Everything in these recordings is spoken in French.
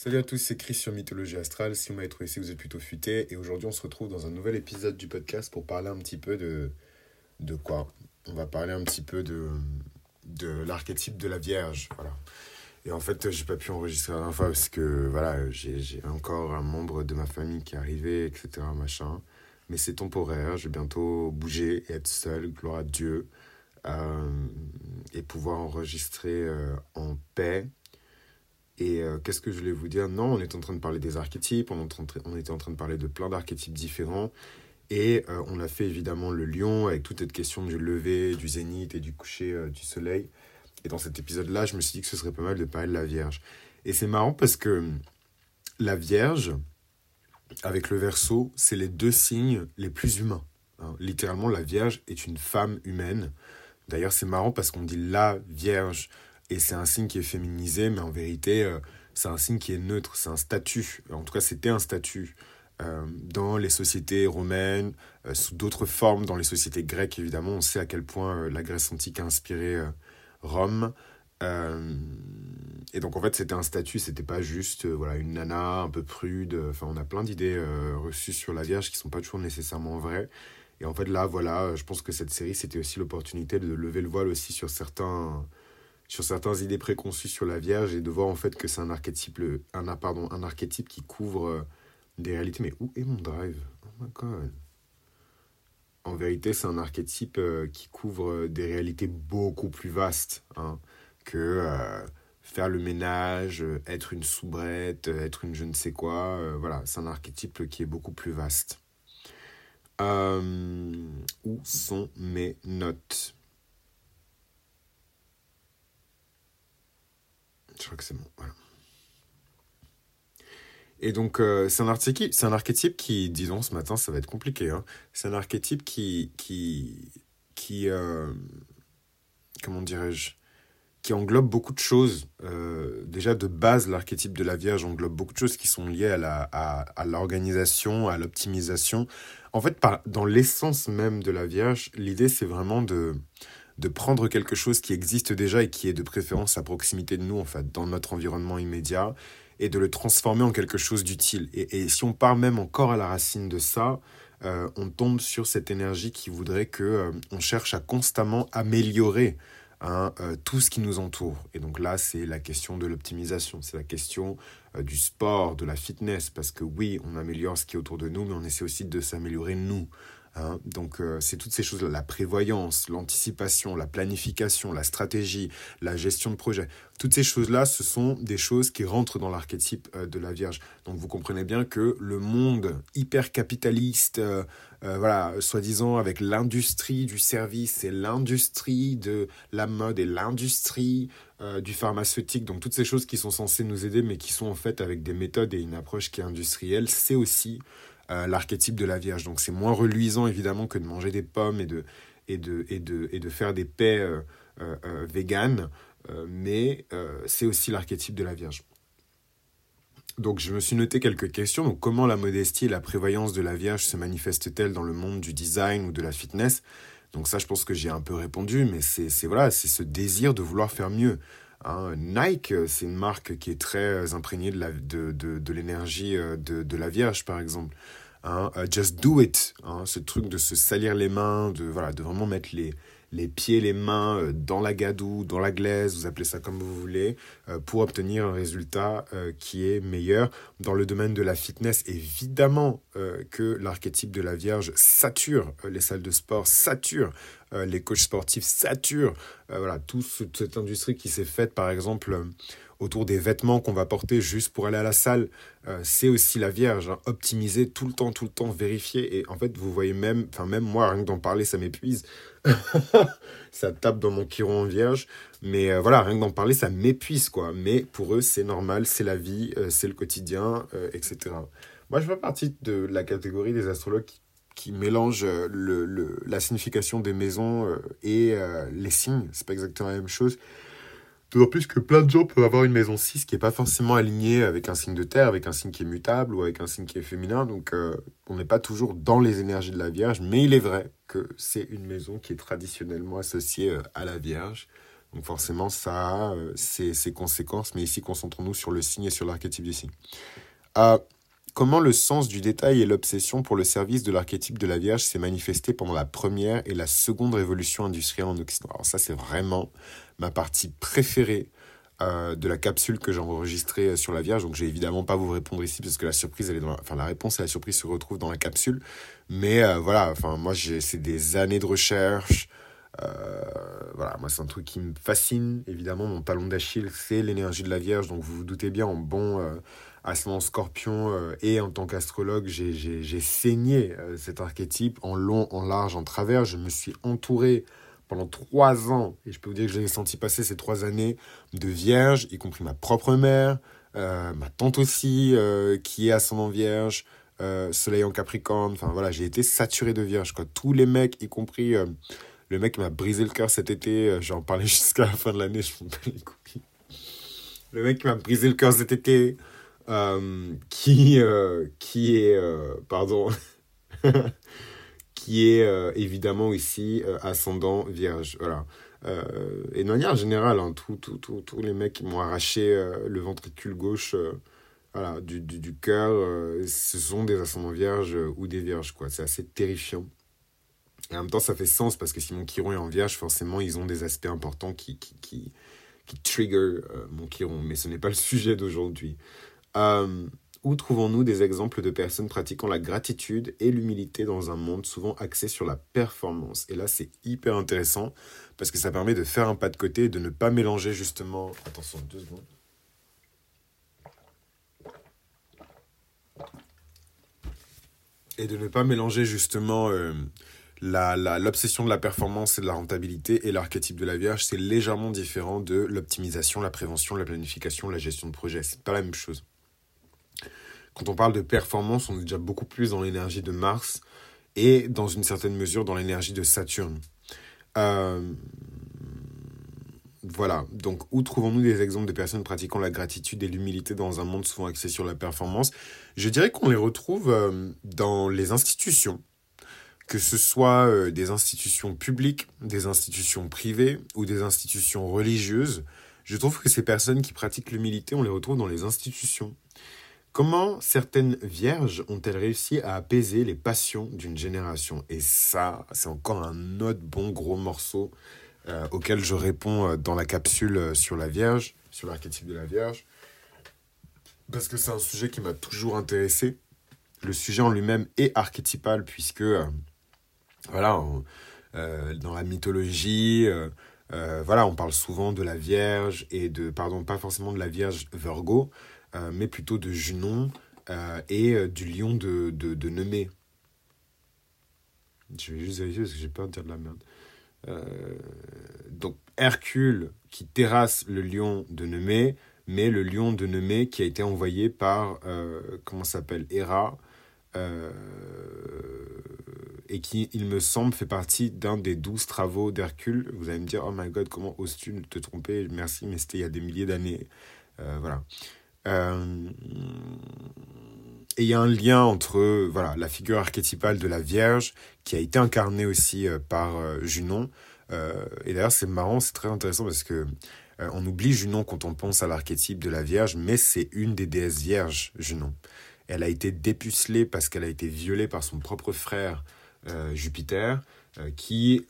Salut à tous, c'est Chris sur Mythologie Astrale. Si vous m'avez trouvé ici, vous êtes plutôt futé. Et aujourd'hui, on se retrouve dans un nouvel épisode du podcast pour parler un petit peu de. De quoi? On va parler un petit peu de. De l'archétype de la Vierge. Voilà. Et en fait, j'ai pas pu enregistrer la dernière fois parce que voilà, j'ai encore un membre de ma famille qui est arrivé, etc. Machin. Mais c'est temporaire. Je vais bientôt bouger et être seul, gloire à Dieu. Euh, et pouvoir enregistrer euh, en paix et euh, qu'est-ce que je voulais vous dire? Non, on est en train de parler des archétypes, on, était en train de parler de plein d'archétypes différents. Et euh, on a fait évidemment le lion avec toute cette question du lever, du zénith et du coucher euh, du soleil. Et dans cet épisode-là, je me suis dit que ce serait pas mal de parler de la Vierge. Et c'est marrant parce que la Vierge, avec le verso, c'est les deux signes les plus humains. Hein. Littéralement, la Vierge est une femme humaine. D'ailleurs, c'est marrant parce qu'on dit la Vierge et c'est un signe qui est féminisé, mais en vérité, euh, c'est un signe qui est neutre, c'est un statut. En tout cas, c'était un statut euh, dans les sociétés romaines, euh, sous d'autres formes, dans les sociétés grecques, évidemment. On sait à quel point la Grèce antique a inspiré Rome. et donc, en fait, c'était un statut, c'était pas juste voilà, une nana un peu prude. Enfin, on a plein d'idées reçues sur la Vierge qui sont pas toujours nécessairement vraies. Et en fait, là, voilà, je pense que cette série, c'était aussi l'opportunité de lever le voile aussi sur certains sur certaines idées préconçues sur la Vierge et de voir en fait que c'est un archétype, archétype qui couvre euh, des réalités. Mais où est mon drive? Oh my. En vérité, c'est un archétype euh, qui couvre euh, des réalités beaucoup plus vastes hein, que faire le ménage, être une soubrette, être une je ne sais quoi. voilà, c'est un archétype qui est beaucoup plus vaste. où sont mes notes? Je crois que c'est bon. Et donc, euh, c'est un, archétype, un archétype qui, disons, ce matin, ça va être compliqué. Hein. C'est un archétype qui. qui, qui euh, comment dirais-je Qui englobe beaucoup de choses. Euh, déjà, de base, l'archétype de la Vierge englobe beaucoup de choses qui sont liées à, la, à, à l'organisation, à l'optimisation. En fait, dans l'essence même de la Vierge, l'idée, c'est vraiment de de prendre quelque chose qui existe déjà et qui est de préférence à proximité de nous, en fait, dans notre environnement immédiat, et de le transformer en quelque chose d'utile. Et, si on part même encore à la racine de ça, euh, on tombe sur cette énergie qui voudrait que euh, on cherche à constamment améliorer hein, euh, tout ce qui nous entoure. Et donc là, c'est la question de l'optimisation, c'est la question du sport, de la fitness, parce que oui, on améliore ce qui est autour de nous, mais on essaie aussi de s'améliorer nous. Hein. Donc euh, c'est toutes ces choses-là, la prévoyance, l'anticipation, la planification, la stratégie, la gestion de projet. Toutes ces choses-là, ce sont des choses qui rentrent dans l'archétype euh, de la Vierge. Donc vous comprenez bien que le monde hyper capitaliste, euh, voilà, soi-disant avec l'industrie du service et l'industrie de la mode et l'industrie du pharmaceutique, donc toutes ces choses qui sont censées nous aider, mais qui sont en fait avec des méthodes et une approche qui est industrielle, c'est aussi euh, l'archétype de la Vierge. Donc c'est moins reluisant évidemment que de manger des pommes et de, et de, et de, et de faire des paix euh, euh, véganes, mais c'est aussi l'archétype de la Vierge. Donc je me suis noté quelques questions. Donc comment la modestie et la prévoyance de la Vierge se manifestent-elles dans le monde du design ou de la fitness? Donc ça je pense que j'ai un peu répondu, mais c'est voilà, c'est ce désir de vouloir faire mieux. Hein. Nike, c'est une marque qui est très imprégnée de l'énergie de, de, de, la Vierge, par exemple. Hein, euh, just do it, hein, ce truc de se salir les mains, de, voilà, de vraiment mettre les, les pieds, les mains euh, dans la gadoue, dans la glaise, vous appelez ça comme vous voulez, euh, pour obtenir un résultat qui est meilleur. Dans le domaine de la fitness, évidemment que l'archétype de la Vierge sature les salles de sport, sature les coachs sportifs, sature voilà, toute cette industrie qui s'est faite, par exemple autour des vêtements qu'on va porter juste pour aller à la salle. Euh, c'est aussi la Vierge, hein. optimiser tout le temps, tout le temps, vérifier. Et en fait, vous voyez même, enfin même moi, rien que d'en parler, ça m'épuise. ça tape dans mon chiron en Vierge. Mais euh, voilà, rien que d'en parler, ça m'épuise, quoi. Mais pour eux, c'est normal, c'est la vie, euh, c'est le quotidien, etc. Moi, je fais partie de la catégorie des astrologues qui, qui mélangent le, le, la signification des maisons et les signes. C'est pas exactement la même chose. D'autant plus que plein de gens peuvent avoir une maison 6 qui n'est pas forcément alignée avec un signe de terre, avec un signe qui est mutable ou avec un signe qui est féminin. Donc euh, on n'est pas toujours dans les énergies de la Vierge. Mais il est vrai que c'est une maison qui est traditionnellement associée euh, à la Vierge. Donc forcément, ça a ses, conséquences, mais ici, concentrons-nous sur le signe et sur l'archétype du signe. Comment le sens du détail et l'obsession pour le service de l'archétype de la Vierge s'est manifesté pendant la première et la seconde révolution industrielle en Occident? Alors ça, c'est vraiment ma partie préférée euh, de la capsule que j'ai enregistrée sur la Vierge. Donc, je vais évidemment pas vous répondre ici parce que la surprise, dans enfin, la réponse et la surprise se retrouvent dans la capsule. Mais euh, voilà, enfin, moi, c'est des années de recherche. Euh, voilà, moi, c'est un truc qui me fascine. Évidemment, mon talon d'Achille, c'est l'énergie de la Vierge. Donc, vous vous doutez bien, en bon ascendant scorpion et en tant qu'astrologue, j'ai saigné cet archétype en long, en large, en travers. Je me suis entouré pendant trois ans, et je peux vous dire que j'ai senti passer ces trois années de vierge, y compris ma propre mère, euh, ma tante aussi, euh, qui est ascendant vierge, euh, soleil en capricorne, enfin voilà, j'ai été saturé de vierge, quoi. Tous les mecs, y compris le mec qui m'a brisé le cœur cet été, j'en parlais jusqu'à la fin de l'année, je me les couilles. Le mec qui m'a brisé le cœur cet été, qui, qui est, pardon, qui est euh, évidemment ici euh, ascendant vierge. Voilà. Euh, et de manière générale, hein, tous les mecs qui m'ont arraché le ventricule gauche voilà, du, du, du cœur, ce sont des ascendants vierges ou des vierges. quoi. C'est assez terrifiant. Et en même temps, ça fait sens parce que si mon chiron est en vierge, forcément, ils ont des aspects importants qui, qui, qui, qui trigger mon chiron. Mais ce n'est pas le sujet d'aujourd'hui. Où trouvons-nous des exemples de personnes pratiquant la gratitude et l'humilité dans un monde souvent axé sur la performance? Et là, c'est hyper intéressant parce que ça permet de faire un pas de côté et de ne pas mélanger justement... Attention, deux secondes. Et de ne pas mélanger justement euh, l'obsession de la performance et de la rentabilité et l'archétype de la Vierge. C'est légèrement différent de l'optimisation, la prévention, la planification, la gestion de projet. C'est pas la même chose. Quand on parle de performance, on est déjà beaucoup plus dans l'énergie de Mars et dans une certaine mesure dans l'énergie de Saturne. Euh, voilà, donc où trouvons-nous des exemples de personnes pratiquant la gratitude et l'humilité dans un monde souvent axé sur la performance? Je dirais qu'on les retrouve euh, dans les institutions, que ce soit euh, des institutions publiques, des institutions privées ou des institutions religieuses. Je trouve que ces personnes qui pratiquent l'humilité, on les retrouve dans les institutions. Comment certaines vierges ont-elles réussi à apaiser les passions d'une génération? Et ça, c'est encore un autre bon gros morceau euh, auquel je réponds euh, dans la capsule euh, sur la Vierge, sur l'archétype de la Vierge. Parce que c'est un sujet qui m'a toujours intéressé. Le sujet en lui-même est archétypal, puisque, voilà, dans la mythologie, voilà, on parle souvent de la Vierge et de, pardon, pas forcément de la Vierge Virgo, mais plutôt de Junon euh, et euh, du lion de, de. Je vais juste vérifier parce que j'ai peur de dire de la merde. donc Hercule qui terrasse le lion de Nemé, mais le lion de Nemé qui a été envoyé par, comment s'appelle, Héra, et qui, il me semble, fait partie d'un des douze travaux d'Hercule. Vous allez me dire, oh my god, comment oses-tu te tromper? Merci, mais c'était il y a des milliers d'années. voilà. Euh, et il y a un lien entre voilà, la figure archétypale de la Vierge, qui a été incarnée aussi euh, par euh, Junon. et d'ailleurs, c'est marrant, c'est très intéressant parce que on oublie Junon quand on pense à l'archétype de la Vierge, mais c'est une des déesses vierges, Junon. Elle a été dépucelée parce qu'elle a été violée par son propre frère Jupiter, qui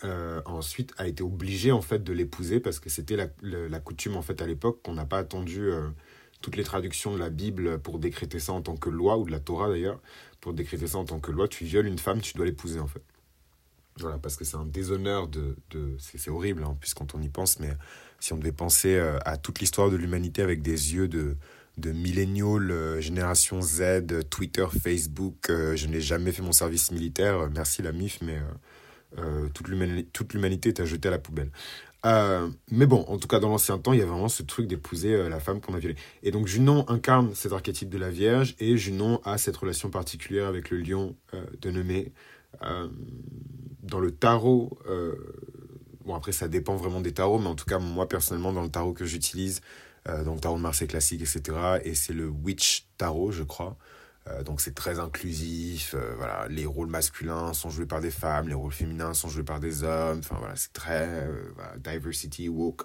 ensuite a été obligé en fait de l'épouser parce que c'était la, la, coutume en fait à l'époque qu'on n'a pas attendu toutes les traductions de la Bible pour décréter ça en tant que loi, ou de la Torah d'ailleurs, pour décréter ça en tant que loi, tu violes une femme, tu dois l'épouser en fait. Voilà, parce que c'est un déshonneur de... de c'est horrible, hein, puisqu'on on y pense, mais si on devait penser euh, à toute l'histoire de l'humanité avec des yeux de, de millennial, euh, génération Z, Twitter, Facebook, euh, je n'ai jamais fait mon service militaire, merci la MIF, mais toute l'humanité est à jeter à la poubelle. Euh, mais bon, en tout cas, dans l'ancien temps, il y a vraiment ce truc d'épouser euh, la femme qu'on a violée. Et donc, Junon incarne cet archétype de la Vierge et Junon a cette relation particulière avec le lion euh, de Nemé. dans le tarot, bon, après, ça dépend vraiment des tarots, mais en tout cas, moi, personnellement, dans le tarot que j'utilise, dans le tarot de Marseille classique, etc., et c'est le Witch Tarot, je crois. Euh, donc c'est très inclusif. euh, voilà, les rôles masculins sont joués par des femmes, les rôles féminins sont joués par des hommes. Enfin voilà, c'est très euh, diversity woke.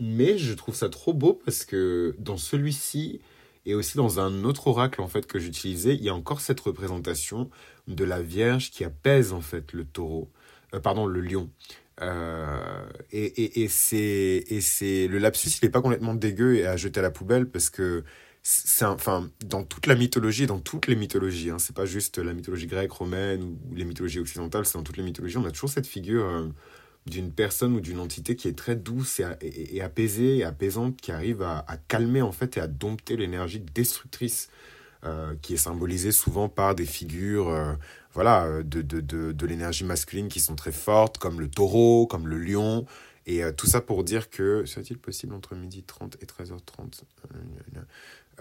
Mais je trouve ça trop beau parce que dans celui-ci et aussi dans un autre oracle en fait que j'utilisais, il y a encore cette représentation de la Vierge qui apaise en fait le taureau, pardon le lion. Euh, et et, et c'est le lapsus il est pas complètement dégueu et à jeter à la poubelle parce que c'est enfin dans toute la mythologie dans toutes les mythologies hein, c'est pas juste la mythologie grecque romaine ou les mythologies occidentales c'est dans toutes les mythologies on a toujours cette figure euh, d'une personne ou d'une entité qui est très douce et, apaisée et apaisante qui arrive à, calmer en fait et à dompter l'énergie destructrice euh, qui est symbolisée souvent par des figures euh, voilà de, de, de, de l'énergie masculine qui sont très fortes comme le taureau comme le lion. Et tout ça pour dire que serait-il possible entre midi 30 et 13h30 euh,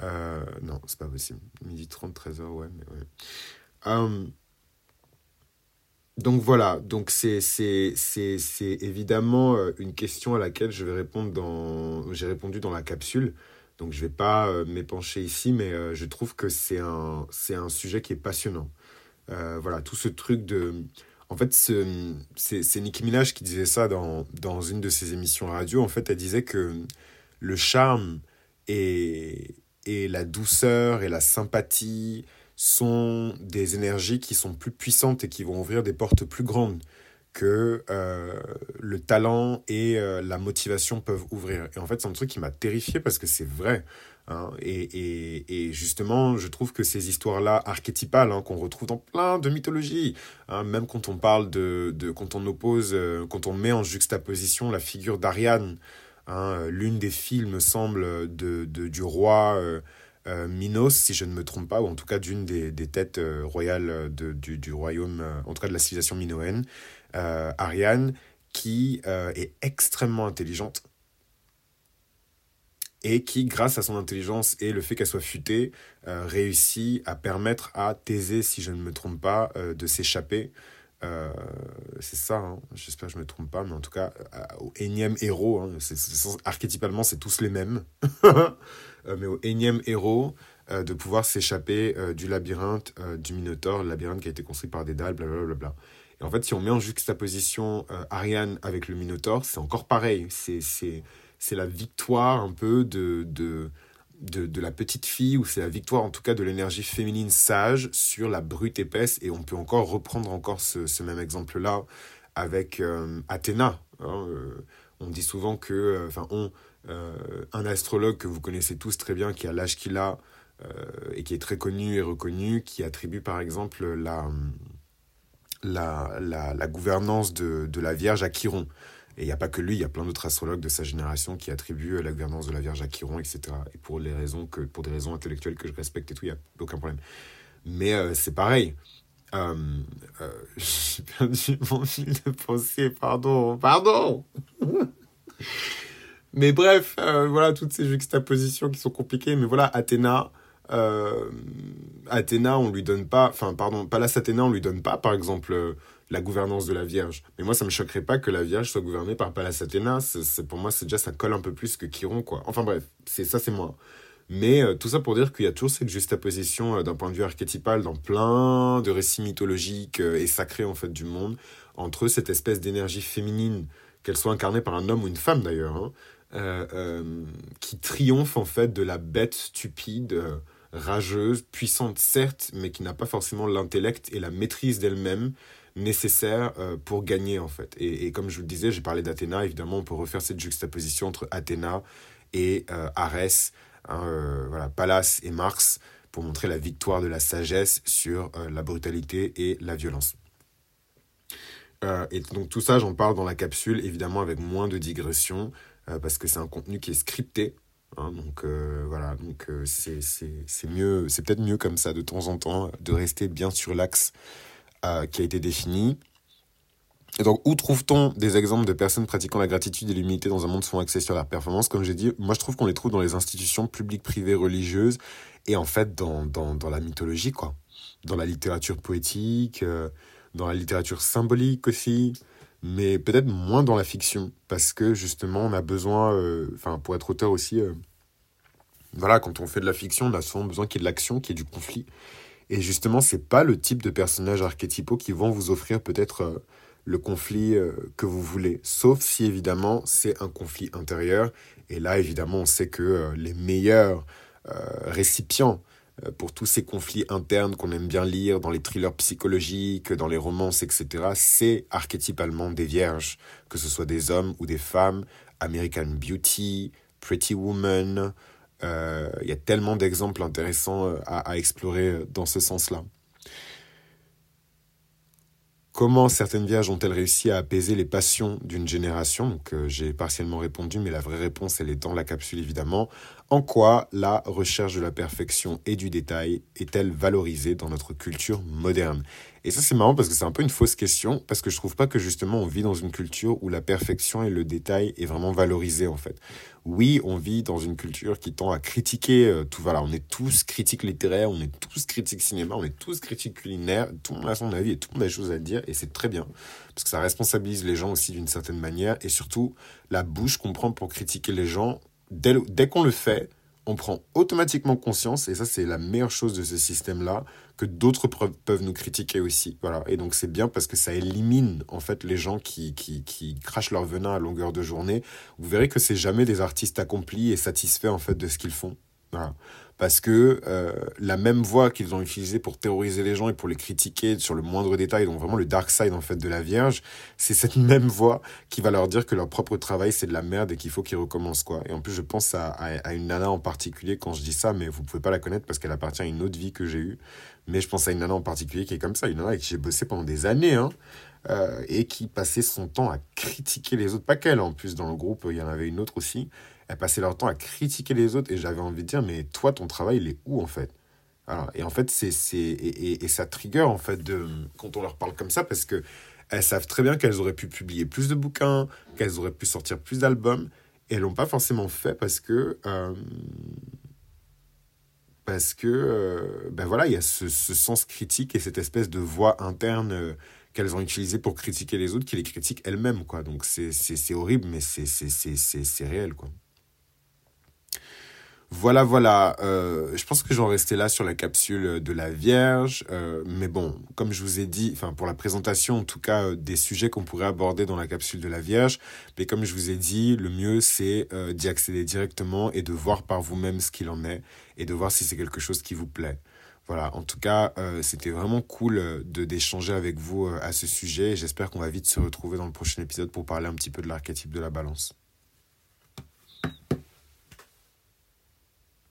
euh, non c'est pas possible midi 30 13h ouais Euh, donc voilà, donc c'est évidemment euh, une question à laquelle je vais répondre dans j'ai répondu dans la capsule. Donc je vais pas euh, m'épancher ici, mais je trouve que c'est un un sujet qui est passionnant. Voilà, tout ce truc de en fait ce- c'est c'est Nicki Minaj qui disait ça dans dans une de ses émissions radio. En fait, elle disait que le charme et et la douceur et la sympathie sont des énergies qui sont plus puissantes et qui vont ouvrir des portes plus grandes que euh, le talent et euh, la motivation peuvent ouvrir. Et en fait, c'est un truc qui m'a terrifié parce que c'est vrai. hein. Et, justement, je trouve que ces histoires-là, archétypales, hein, qu'on retrouve dans plein de mythologies, hein, même quand on parle de, de quand on oppose, euh, quand on met en juxtaposition la figure d'Ariane, hein, l'une des filles, me semble, de, de, du roi euh, euh, Minos, si je ne me trompe pas, ou en tout cas d'une des, des têtes euh, royales de, du, du royaume, euh, en tout cas de la civilisation minoenne, euh, Ariane, qui euh, est extrêmement intelligente et qui, grâce à son intelligence et le fait qu'elle soit futée, euh, réussit à permettre à Thésée, si je ne me trompe pas, euh, de s'échapper. Euh, c'est ça, hein. j'espère que je ne me trompe pas, mais en tout cas, au énième héros, hein, archétypalement, c'est tous les mêmes, Euh, mais au énième héros, euh, de pouvoir s'échapper du labyrinthe du Minotaure, le labyrinthe qui a été construit par des dalles, blablabla. Et en fait, si on met en juxtaposition Ariane avec le Minotaure, c'est encore pareil. C'est, la victoire un peu de, de, de la petite fille, ou c'est la victoire en tout cas de l'énergie féminine sage sur la brute épaisse. Et on peut encore reprendre encore ce, ce même exemple-là avec euh, Athéna. hein, euh, on dit souvent que, euh, enfin, on, un astrologue que vous connaissez tous très bien, qui a l'âge qu'il a et qui est très connu et reconnu, qui attribue par exemple la, la, la, la gouvernance de, de la Vierge à Chiron. Et il n'y a pas que lui, il y a plein d'autres astrologues de sa génération qui attribuent la gouvernance de la Vierge à Chiron, etc. Et pour, les raisons que, pour des raisons intellectuelles que je respecte et tout, il n'y a aucun problème. Mais euh, c'est pareil. Euh, euh, J'ai perdu mon fil de pensée, pardon, pardon Mais bref, voilà, toutes ces juxtapositions qui sont compliquées. Mais voilà, Athéna, Athéna, on lui donne pas, enfin, pardon, Pallas Athéna, on lui donne pas, par exemple, la gouvernance de la Vierge. Mais moi, ça me choquerait pas que la Vierge soit gouvernée par Pallas Athéna. C'est, pour moi, c'est déjà, ça colle un peu plus que Chiron, quoi. Enfin bref, c'est ça, c'est moi. Mais euh, tout ça pour dire qu'il y a toujours cette juxtaposition euh, d'un point de vue archétypal dans plein de récits mythologiques euh, et sacrés en fait du monde entre cette espèce d'énergie féminine, qu'elle soit incarnée par un homme ou une femme d'ailleurs, hein, euh, qui triomphe en fait de la bête stupide, rageuse, puissante certes, mais qui n'a pas forcément l'intellect et la maîtrise d'elle-même nécessaire euh, pour gagner en fait. Et, comme je vous le disais, j'ai parlé d'Athéna, évidemment on peut refaire cette juxtaposition entre Athéna et euh, Arès, hein, euh, voilà, Pallas et Mars, pour montrer la victoire de la sagesse sur euh, la brutalité et la violence. Et donc tout ça, j'en parle dans la capsule, évidemment avec moins de digressions, euh, parce que c'est un contenu qui est scripté. hein, donc voilà, donc euh, c'est mieux, c'est peut-être mieux comme ça de temps en temps de rester bien sur l'axe euh, qui a été défini. Et donc, où trouve-t-on des exemples de personnes pratiquant la gratitude et l'humilité dans un monde souvent axé sur la performance? Comme j'ai dit, moi je trouve qu'on les trouve dans les institutions publiques, privées, religieuses, et en fait dans, dans, dans la mythologie, quoi. Dans la littérature poétique, euh, dans la littérature symbolique aussi, mais peut-être moins dans la fiction, parce que justement on a besoin, euh, enfin pour être auteur aussi, voilà, quand on fait de la fiction, on a souvent besoin qu'il y ait de l'action, qu'il y ait du conflit. Et justement, c'est pas le type de personnages archétypaux qui vont vous offrir peut-être euh, le conflit euh, que vous voulez. Sauf si évidemment c'est un conflit intérieur. Et là, évidemment, on sait que euh, les meilleurs récipients pour tous ces conflits internes qu'on aime bien lire dans les thrillers psychologiques, dans les romances, etc., c'est archétypalement des vierges, que ce soit des hommes ou des femmes, American Beauty, Pretty Woman, euh, il y a tellement d'exemples intéressants euh, à, explorer euh, dans ce sens-là. Comment certaines vierges ont-elles réussi à apaiser les passions d'une génération? Donc j'ai partiellement répondu, mais la vraie réponse, elle est dans la capsule évidemment. En quoi la recherche de la perfection et du détail est-elle valorisée dans notre culture moderne? Et ça c'est marrant parce que c'est un peu une fausse question, parce que je trouve pas que justement on vit dans une culture où la perfection et le détail est vraiment valorisé en fait. Oui, on vit dans une culture qui tend à critiquer euh, tout. Voilà, on est tous critiques littéraires, on est tous critiques cinéma, on est tous critiques culinaires. Tout le monde a son avis et tout le monde a des choses à dire et c'est très bien parce que ça responsabilise les gens aussi d'une certaine manière et surtout la bouche qu'on prend pour critiquer les gens dès, qu'on le fait, on prend automatiquement conscience, et ça c'est la meilleure chose de ce système-là, que d'autres peuvent nous critiquer aussi. Voilà. Et donc c'est bien parce que ça élimine en fait les gens qui, qui, qui crachent leur venin à longueur de journée. Vous verrez que c'est jamais des artistes accomplis et satisfaits en fait de ce qu'ils font. Voilà parce que euh, la même voix qu'ils ont utilisée pour terroriser les gens et pour les critiquer sur le moindre détail, donc vraiment le dark side en fait de la Vierge, c'est cette même voix qui va leur dire que leur propre travail c'est de la merde et qu'il faut qu'ils recommencent quoi. Et en plus je pense à, à, une nana en particulier quand je dis ça, mais vous pouvez pas la connaître parce qu'elle appartient à une autre vie que j'ai eue. Mais je pense à une nana en particulier qui est comme ça, une nana avec qui j'ai bossé pendant des années, hein, euh, et qui passait son temps à critiquer les autres, pas qu'elle en plus dans le groupe, il y en avait une autre aussi elles passaient leur temps à critiquer les autres et j'avais envie de dire, mais toi, ton travail, il est où en fait? Et en fait, c'est, c'est, et, et, ça trigger en fait de, quand on leur parle comme ça parce que elles savent très bien qu'elles auraient pu publier plus de bouquins, qu'elles auraient pu sortir plus d'albums et elles l'ont pas forcément fait parce que. Euh, parce que euh, ben voilà il y a ce, ce, sens critique et cette espèce de voix interne qu'elles ont utilisée pour critiquer les autres qui les critiquent elles-mêmes quoi donc c'est horrible mais c'est réel quoi voilà, voilà. Euh, je pense que j'en restais là sur la capsule de la Vierge. Euh, mais bon, comme je vous ai dit, enfin pour la présentation en tout cas euh, des sujets qu'on pourrait aborder dans la capsule de la Vierge. Mais comme je vous ai dit, le mieux c'est d'y accéder directement et de voir par vous-même ce qu'il en est et de voir si c'est quelque chose qui vous plaît. Voilà, en tout cas, c'était vraiment cool de d'échanger avec vous à ce sujet. J'espère qu'on va vite se retrouver dans le prochain épisode pour parler un petit peu de l'archétype de la balance.